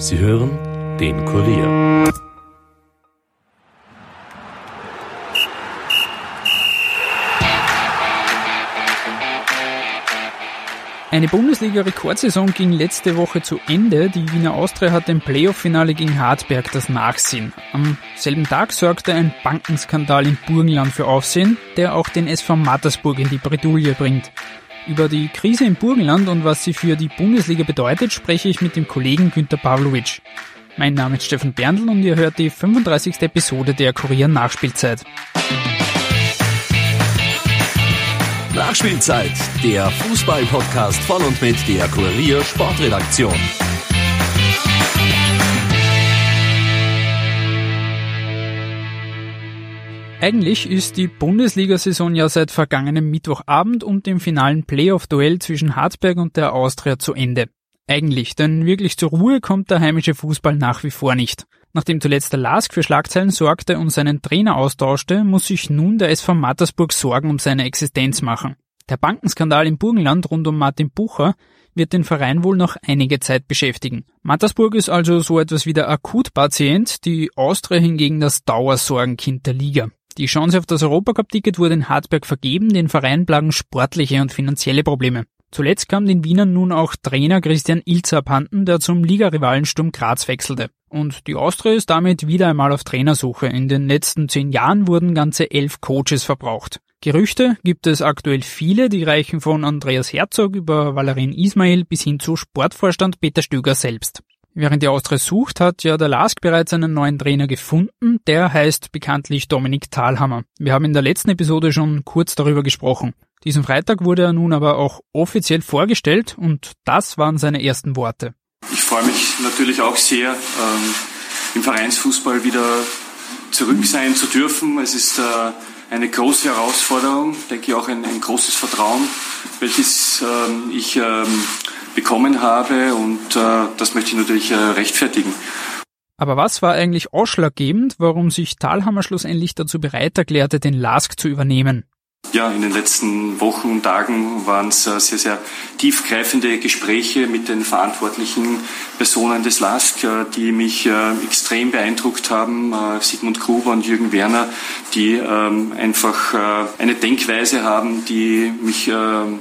Sie hören den Kurier. Eine Bundesliga-Rekordsaison ging letzte Woche zu Ende. Die Wiener Austria hat im Playoff-Finale gegen Hartberg das Nachsehen. Am selben Tag sorgte ein Bankenskandal im Burgenland für Aufsehen, der auch den SV Mattersburg in die Bredouille bringt. Über die Krise im Burgenland und was sie für die Bundesliga bedeutet, spreche ich mit dem Kollegen Günter Pavlovic. Mein Name ist Steffen Berndl und ihr hört die 35. Episode der Kurier Nachspielzeit. Nachspielzeit, der Fußball-Podcast von und mit der Kurier Sportredaktion. Eigentlich ist die Bundesliga-Saison ja seit vergangenem Mittwochabend und dem finalen Playoff-Duell zwischen Hartberg und der Austria zu Ende. Eigentlich, denn wirklich zur Ruhe kommt der heimische Fußball nach wie vor nicht. Nachdem zuletzt der Lask für Schlagzeilen sorgte und seinen Trainer austauschte, muss sich nun der SV Mattersburg Sorgen um seine Existenz machen. Der Bankenskandal im Burgenland rund um Martin Bucher wird den Verein wohl noch einige Zeit beschäftigen. Mattersburg ist also so etwas wie der Akutpatient, die Austria hingegen das Dauersorgenkind der Liga. Die Chance auf das Europacup-Ticket wurde in Hartberg vergeben, den Verein plagen sportliche und finanzielle Probleme. Zuletzt kam den Wienern nun auch Trainer Christian Ilzer abhanden, der zum Ligarivalen Sturm Graz wechselte. Und die Austria ist damit wieder einmal auf Trainersuche. In den letzten zehn Jahren wurden ganze elf Coaches verbraucht. Gerüchte gibt es aktuell viele, die reichen von Andreas Herzog über Valerin Ismail bis hin zu Sportvorstand Peter Stöger selbst. Während die Austria sucht, hat ja der Lask bereits einen neuen Trainer gefunden. Der heißt bekanntlich Dominik Thalhammer. Wir haben in der letzten Episode schon kurz darüber gesprochen. Diesen Freitag wurde er nun aber auch offiziell vorgestellt und das waren seine ersten Worte. Ich freue mich natürlich auch sehr, ähm, im Vereinsfußball wieder zurück sein zu dürfen. Es ist äh, eine große Herausforderung, denke ich auch ein, ein großes Vertrauen, welches ähm, ich ähm, bekommen habe und äh, das möchte ich natürlich äh, rechtfertigen. Aber was war eigentlich ausschlaggebend, warum sich Thalhammer schlussendlich dazu bereit erklärte, den Lask zu übernehmen? Ja, in den letzten Wochen und Tagen waren es äh, sehr, sehr tiefgreifende Gespräche mit den verantwortlichen Personen des LASK, äh, die mich äh, extrem beeindruckt haben. Sigmund Gruber und Jürgen Werner, die ähm, einfach eine Denkweise haben, die mich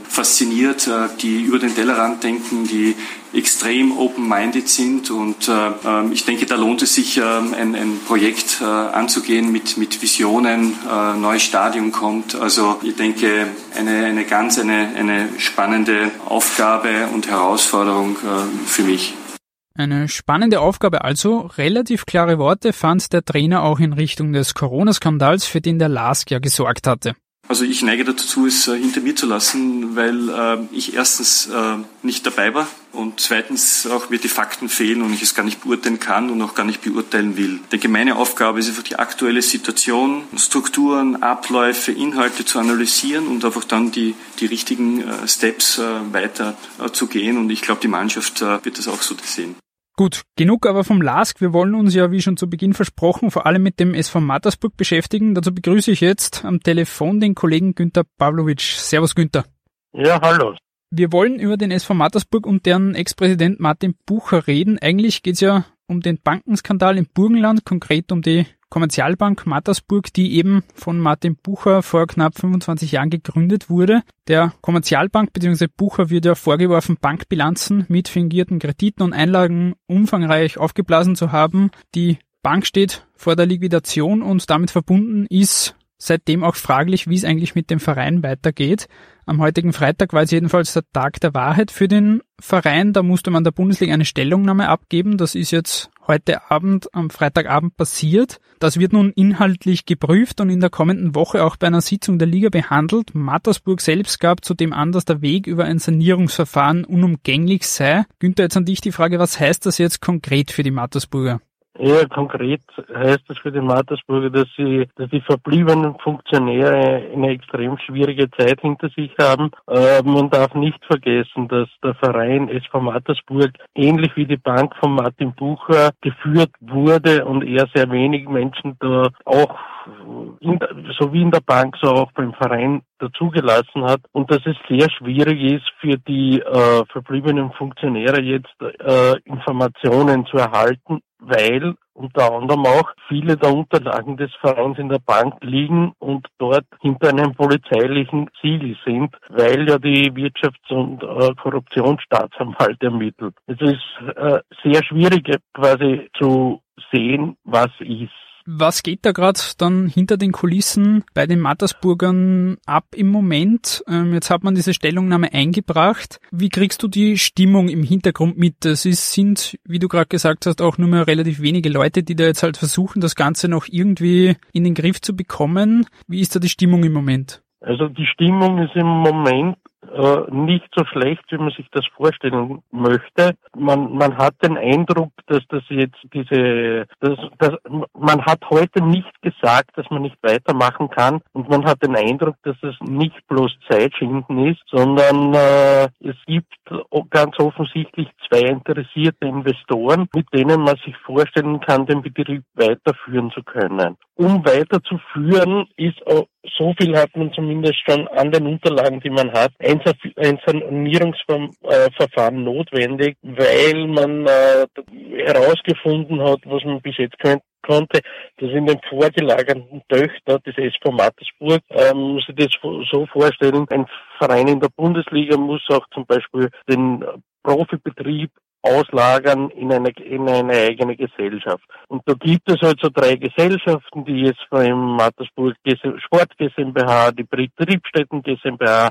fasziniert, die über den Tellerrand denken, die extrem open-minded sind und äh, ähm, ich denke, da lohnt es sich, äh, ein, ein, Projekt äh, anzugehen mit, mit Visionen, äh, neues Stadion kommt. Also ich denke, eine, eine ganz eine, eine spannende Aufgabe und Herausforderung äh, für mich. Eine spannende Aufgabe also. Relativ klare Worte fand der Trainer auch in Richtung des Corona-Skandals, für den der Lask ja gesorgt hatte. Also ich neige dazu, es äh, hinter mir zu lassen, weil äh, ich erstens äh, nicht dabei war und zweitens auch mir die Fakten fehlen und ich es gar nicht beurteilen kann und auch gar nicht beurteilen will. Denke, meine Aufgabe ist einfach die aktuelle Situation, Strukturen, Abläufe, Inhalte zu analysieren und einfach dann die, die richtigen Steps weiter zu gehen und ich glaube, die Mannschaft wird das auch so sehen. Gut, genug aber vom LASK. Wir wollen uns ja, wie schon zu Beginn versprochen, vor allem mit dem SV Mattersburg beschäftigen. Dazu begrüße ich jetzt am Telefon den Kollegen Günther Pavlovic. Servus Günther. Ja, hallo. Wir wollen über den SV Mattersburg und deren Ex-Präsident Martin Bucher reden. Eigentlich geht's ja um den Bankenskandal im Burgenland, konkret um die Kommerzialbank Mattersburg, die eben von Martin Bucher vor knapp 25 Jahren gegründet wurde. Der Kommerzialbank bzw. Bucher wird ja vorgeworfen, Bankbilanzen mit fingierten Krediten und Einlagen umfangreich aufgeblasen zu haben. Die Bank steht vor der Liquidation und damit verbunden ist seitdem auch fraglich, wie es eigentlich mit dem Verein weitergeht. Am heutigen Freitag war es jedenfalls der Tag der Wahrheit für den Verein. Da musste man der Bundesliga eine Stellungnahme abgeben. Das ist jetzt heute Abend, am Freitagabend passiert. Das wird nun inhaltlich geprüft und in der kommenden Woche auch bei einer Sitzung der Liga behandelt. Mattersburg selbst gab zudem an, dass der Weg über ein Sanierungsverfahren unumgänglich sei. Günther, jetzt an dich die Frage, was heißt das jetzt konkret für die Mattersburger? Eher konkret heißt das für den Mattersburger, dass sie, dass die verbliebenen Funktionäre eine extrem schwierige Zeit hinter sich haben. Äh, man darf nicht vergessen, dass der Verein SV Mattersburg ähnlich wie die Bank von Martin Bucher geführt wurde und eher sehr wenig Menschen da auch in, so wie in der Bank, so auch beim Verein dazugelassen hat und dass es sehr schwierig ist für die äh, verbliebenen Funktionäre jetzt äh, Informationen zu erhalten, weil unter anderem auch viele der Unterlagen des Vereins in der Bank liegen und dort hinter einem polizeilichen Siegel sind, weil ja die Wirtschafts- und äh, Korruptionsstaatsanwalt ermittelt. Es ist äh, sehr schwierig quasi zu sehen, was ist. Was geht da gerade dann hinter den Kulissen bei den Mattersburgern ab im Moment? Ähm, jetzt hat man diese Stellungnahme eingebracht. Wie kriegst du die Stimmung im Hintergrund mit? Es sind, wie du gerade gesagt hast, auch nur mehr relativ wenige Leute, die da jetzt halt versuchen, das Ganze noch irgendwie in den Griff zu bekommen. Wie ist da die Stimmung im Moment? Also die Stimmung ist im Moment äh, nicht so schlecht, wie man sich das vorstellen möchte. Man, man hat den Eindruck, dass das jetzt diese, dass, dass, man hat heute nicht gesagt, dass man nicht weitermachen kann und man hat den Eindruck, dass es nicht bloß Zeitschinden ist, sondern äh, es gibt ganz offensichtlich zwei interessierte Investoren, mit denen man sich vorstellen kann, den Betrieb weiterführen zu können. Um weiterzuführen, ist so viel hat man zumindest schon an den Unterlagen, die man hat, ein, Sanierungsverfahren notwendig, weil man äh, herausgefunden hat, was man bis jetzt könnt, konnte, dass in den vorgelagerten Töchtern des SV Mattersburg, ähm, muss ich das so vorstellen, ein Verein in der Bundesliga muss auch zum Beispiel den Profibetrieb auslagern in eine, in eine eigene Gesellschaft. Und da gibt es halt so drei Gesellschaften, die jetzt von Mattersburg Sport GmbH, die Betriebsstätten GmbH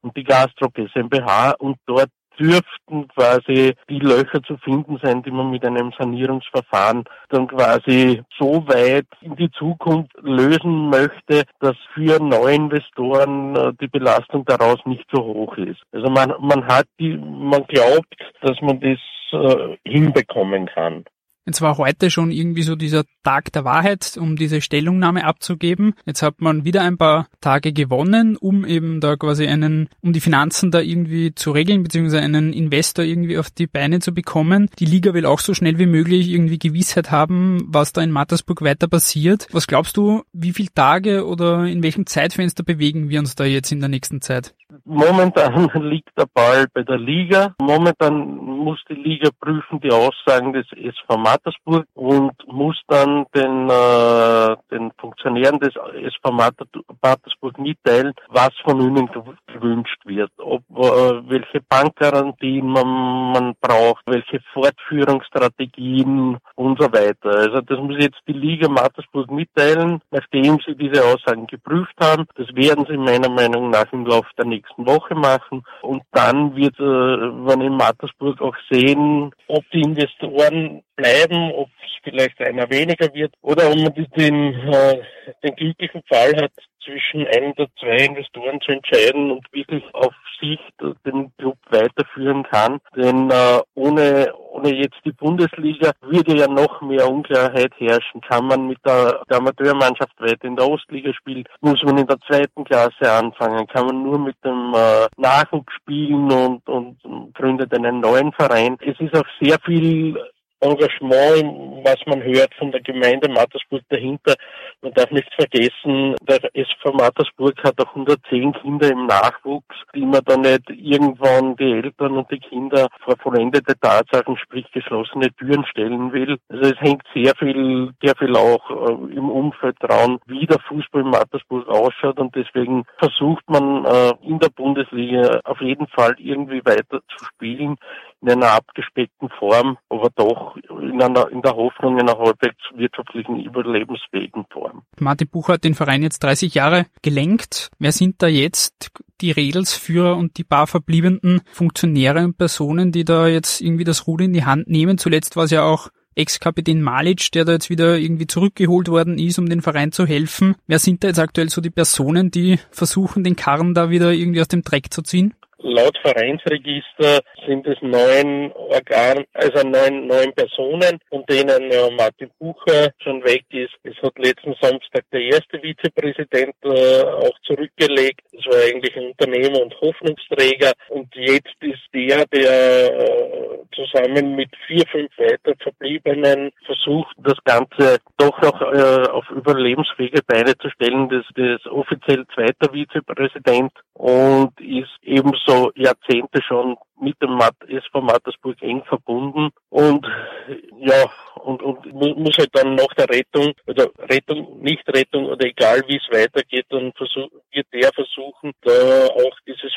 und die Gastro GmbH und dort dürften quasi die Löcher zu finden sein, die man mit einem Sanierungsverfahren dann quasi so weit in die Zukunft lösen möchte, dass für Neuinvestoren äh, die Belastung daraus nicht so hoch ist. Also man, man hat die, man glaubt, dass man das äh, hinbekommen kann. Jetzt war heute schon irgendwie so dieser Tag der Wahrheit, um diese Stellungnahme abzugeben. Jetzt hat man wieder ein paar Tage gewonnen, um eben da quasi einen, um die Finanzen da irgendwie zu regeln, beziehungsweise einen Investor irgendwie auf die Beine zu bekommen. Die Liga will auch so schnell wie möglich irgendwie Gewissheit haben, was da in Mattersburg weiter passiert. Was glaubst du, wie viele Tage oder in welchem Zeitfenster bewegen wir uns da jetzt in der nächsten Zeit? Momentan liegt der Ball bei der Liga. Momentan muss die Liga prüfen die Aussagen des SV Mattersburg und muss dann den, äh, den Funktionären des SV Mattersburg mitteilen, was von ihnen gewünscht wird. Ob äh, welche Bankgarantien man, man braucht, welche Fortführungsstrategien und so weiter. Also das muss jetzt die Liga Mattersburg mitteilen, nachdem sie diese Aussagen geprüft haben. Das werden sie meiner Meinung nach im Laufe der nächsten Woche machen und dann wird äh, man in Mattersburg auch sehen, ob die Investoren bleiben, ob es vielleicht einer weniger wird oder ob man den, äh, den glücklichen Fall hat, zwischen ein oder zwei Investoren zu entscheiden und wirklich auf Sicht den Club weiterführen kann. Denn äh, ohne, ohne jetzt die Bundesliga würde ja noch mehr Unklarheit herrschen. Kann man mit der, der Amateurmannschaft weiter in der Ostliga spielen? Muss man in der zweiten Klasse anfangen? Kann man nur mit dem äh, Nachwuchs spielen und, und gründet einen neuen Verein? Es ist auch sehr viel Engagement, was man hört von der Gemeinde Mattersburg dahinter. Man darf nicht vergessen, der SV Mattersburg hat auch 110 Kinder im Nachwuchs, die man dann nicht irgendwann die Eltern und die Kinder vor vollendete Tatsachen, sprich geschlossene Türen stellen will. Also es hängt sehr viel, sehr viel auch äh, im Umfeld dran, wie der Fußball in Mattersburg ausschaut und deswegen versucht man äh, in der Bundesliga auf jeden Fall irgendwie weiter zu spielen in einer abgespeckten Form, aber doch in, einer, in der Hoffnung einer halbwegs wirtschaftlichen überlebensfähigen Form. Martin Bucher hat den Verein jetzt 30 Jahre gelenkt. Wer sind da jetzt die Redelsführer und die paar verbliebenen Funktionäre und Personen, die da jetzt irgendwie das Ruder in die Hand nehmen? Zuletzt war es ja auch Ex-Kapitän Malic, der da jetzt wieder irgendwie zurückgeholt worden ist, um den Verein zu helfen. Wer sind da jetzt aktuell so die Personen, die versuchen, den Karren da wieder irgendwie aus dem Dreck zu ziehen? Laut Vereinsregister sind es neun Organ, also neun, neun Personen, von denen ja, Martin Bucher schon weg ist. Es hat letzten Samstag der erste Vizepräsident äh, auch zurückgelegt. Das war eigentlich ein Unternehmer und Hoffnungsträger. Und jetzt ist der, der äh, zusammen mit vier, fünf weiter Verbliebenen versucht, das Ganze doch noch äh, auf überlebensfähige Beine zu stellen. Das, das offiziell zweiter Vizepräsident und ist ebenso Jahrzehnte schon mit dem SV Mattersburg eng verbunden und ja, und, und muss halt dann nach der Rettung oder Rettung, nicht Rettung oder egal wie es weitergeht, dann versuch, wird der versuchen, da auch dieses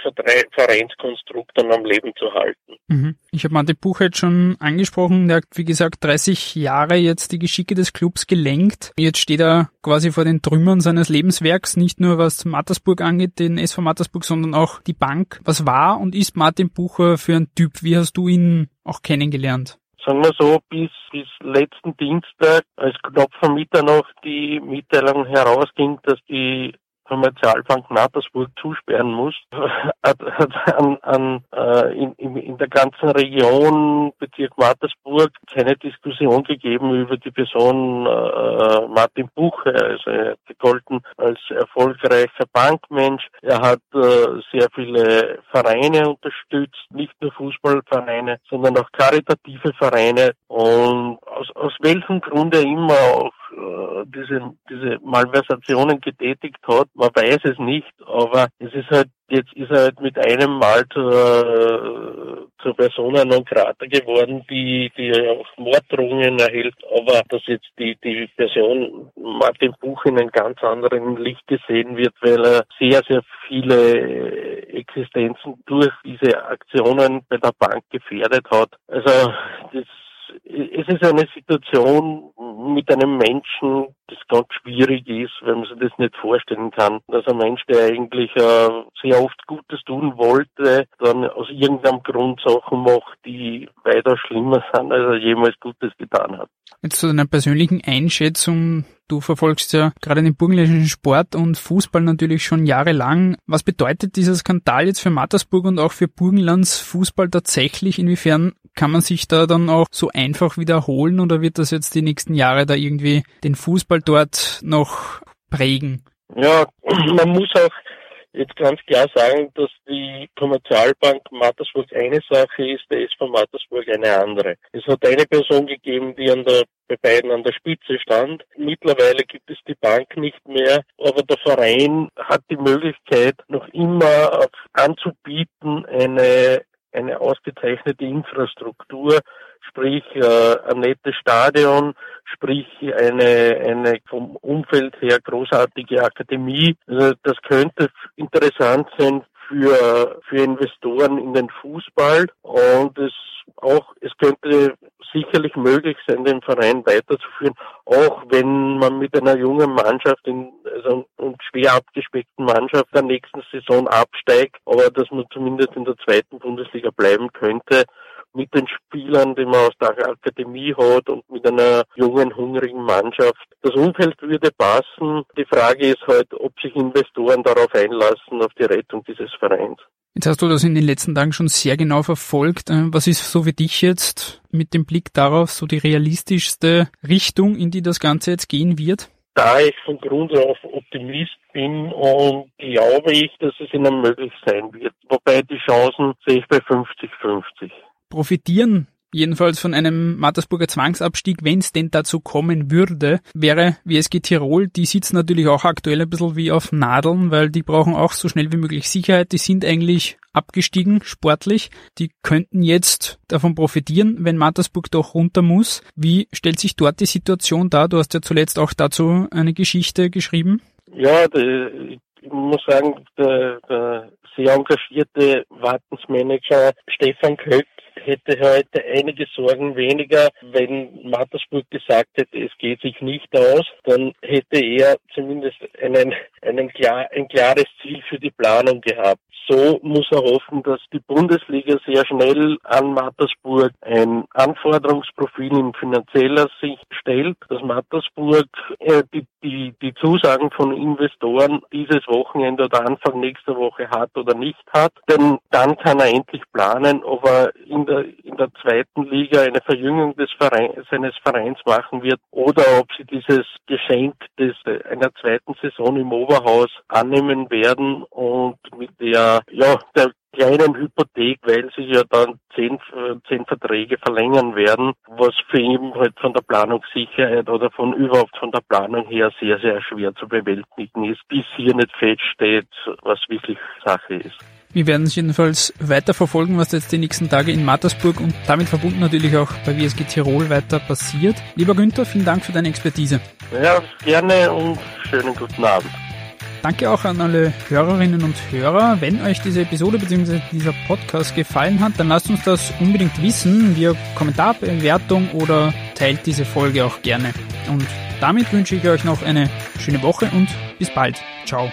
Vereinskonstrukt dann am Leben zu halten. Mhm. Ich habe Martin Buchheit schon angesprochen, der hat wie gesagt 30 Jahre jetzt die Geschicke des Clubs gelenkt. Jetzt steht er quasi vor den Trümmern seines Lebenswerks, nicht nur was Mattersburg angeht, den SV Mattersburg, sondern auch die Bank. Was war und ist Martin Bucher für ein Typ? Wie hast du ihn auch kennengelernt? sagen wir so, bis, bis letzten Dienstag, als knapp vor Mitternacht die Mitteilung herausging, dass die Kommerzialbank Mattersburg zusperren muss, hat, hat an, an, äh, in, in, in der ganzen Region Bezirk Mattersburg keine Diskussion gegeben über die Person äh, Martin Buche. Also er hat gegolten als erfolgreicher Bankmensch. Er hat äh, sehr viele Vereine unterstützt, nicht nur Fußballvereine, sondern auch karitative Vereine. Und aus, aus welchem Grunde immer auch äh, diese, diese Malversationen getätigt hat. Man weiß es nicht, aber es ist halt, jetzt ist er halt mit einem Mal zur, zur Persona non grata geworden, die, die auch Morddrohungen erhält, aber dass jetzt die, die Person Martin Buch in einem ganz anderen Licht gesehen wird, weil er sehr, sehr viele Existenzen durch diese Aktionen bei der Bank gefährdet hat. Also, das es ist eine Situation mit einem Menschen, das ganz schwierig ist, wenn man sich das nicht vorstellen kann, dass ein Mensch, der eigentlich äh, sehr oft Gutes tun wollte, dann aus irgendeinem Grund Sachen macht, die weiter schlimmer sind, als er jemals Gutes getan hat. Jetzt zu deiner persönlichen Einschätzung. Du verfolgst ja gerade den burgenländischen Sport und Fußball natürlich schon jahrelang. Was bedeutet dieser Skandal jetzt für Mattersburg und auch für Burgenlands Fußball tatsächlich? Inwiefern kann man sich da dann auch so einfach wiederholen oder wird das jetzt die nächsten Jahre da irgendwie den Fußball dort noch prägen? Ja, man muss auch jetzt ganz klar sagen, dass die Kommerzialbank Mattersburg eine Sache ist, der SV Mattersburg eine andere. Es hat eine Person gegeben, die an der, bei beiden an der Spitze stand. Mittlerweile gibt es die Bank nicht mehr, aber der Verein hat die Möglichkeit, noch immer anzubieten, eine eine ausgezeichnete Infrastruktur, sprich äh, ein nettes Stadion, sprich eine, eine vom Umfeld her großartige Akademie. Also das könnte interessant sein für, für Investoren in den Fußball und es auch, es könnte sicherlich möglich sein, den Verein weiterzuführen, auch wenn man mit einer jungen Mannschaft, in, also und schwer abgespeckten Mannschaft der nächsten Saison absteigt, aber dass man zumindest in der zweiten Bundesliga bleiben könnte mit den Spielern, die man aus der Akademie hat und mit einer jungen, hungrigen Mannschaft. Das Umfeld würde passen. Die Frage ist halt, ob sich Investoren darauf einlassen, auf die Rettung dieses Vereins. Jetzt hast du das in den letzten Tagen schon sehr genau verfolgt. Äh, was ist so für dich jetzt mit dem Blick darauf so die realistischste Richtung, in die das Ganze jetzt gehen wird? Da ich von Grund auf Optimist bin und glaube ich, dass es ihnen möglich sein wird. Wobei die Chancen sehe ich bei 50-50 profitieren jedenfalls von einem Mattersburger Zwangsabstieg, wenn es denn dazu kommen würde, wäre WSG Tirol, die sitzen natürlich auch aktuell ein bisschen wie auf Nadeln, weil die brauchen auch so schnell wie möglich Sicherheit, die sind eigentlich abgestiegen sportlich, die könnten jetzt davon profitieren, wenn Mattersburg doch runter muss. Wie stellt sich dort die Situation dar? Du hast ja zuletzt auch dazu eine Geschichte geschrieben. Ja, ich muss sagen, der, der sehr engagierte Wartensmanager Stefan Köck hätte heute einige Sorgen weniger, wenn Mattersburg gesagt hätte, es geht sich nicht aus, dann hätte er zumindest einen, einen klar, ein klares Ziel für die Planung gehabt. So muss er hoffen, dass die Bundesliga sehr schnell an Mattersburg ein Anforderungsprofil in finanzieller Sicht stellt, dass Mattersburg äh, die, die, die Zusagen von Investoren dieses Wochenende oder Anfang nächster Woche hat oder nicht hat. Denn dann kann er endlich planen, ob er in der, in der zweiten Liga eine Verjüngung des Vereins, seines Vereins machen wird oder ob sie dieses Geschenk des, einer zweiten Saison im Oberhaus annehmen werden und mit der, ja, der kleinen Hypothek, weil sie ja dann zehn, zehn Verträge verlängern werden, was für ihn halt von der Planungssicherheit oder von überhaupt von der Planung her sehr, sehr schwer zu bewältigen ist, bis hier nicht feststeht, was wirklich Sache ist. Wir werden es jedenfalls weiter verfolgen, was jetzt die nächsten Tage in Mattersburg und damit verbunden natürlich auch bei WSG Tirol weiter passiert. Lieber Günther, vielen Dank für deine Expertise. Ja, gerne und schönen guten Abend. Danke auch an alle Hörerinnen und Hörer. Wenn euch diese Episode bzw. dieser Podcast gefallen hat, dann lasst uns das unbedingt wissen via Kommentarbewertung oder teilt diese Folge auch gerne. Und damit wünsche ich euch noch eine schöne Woche und bis bald. Ciao.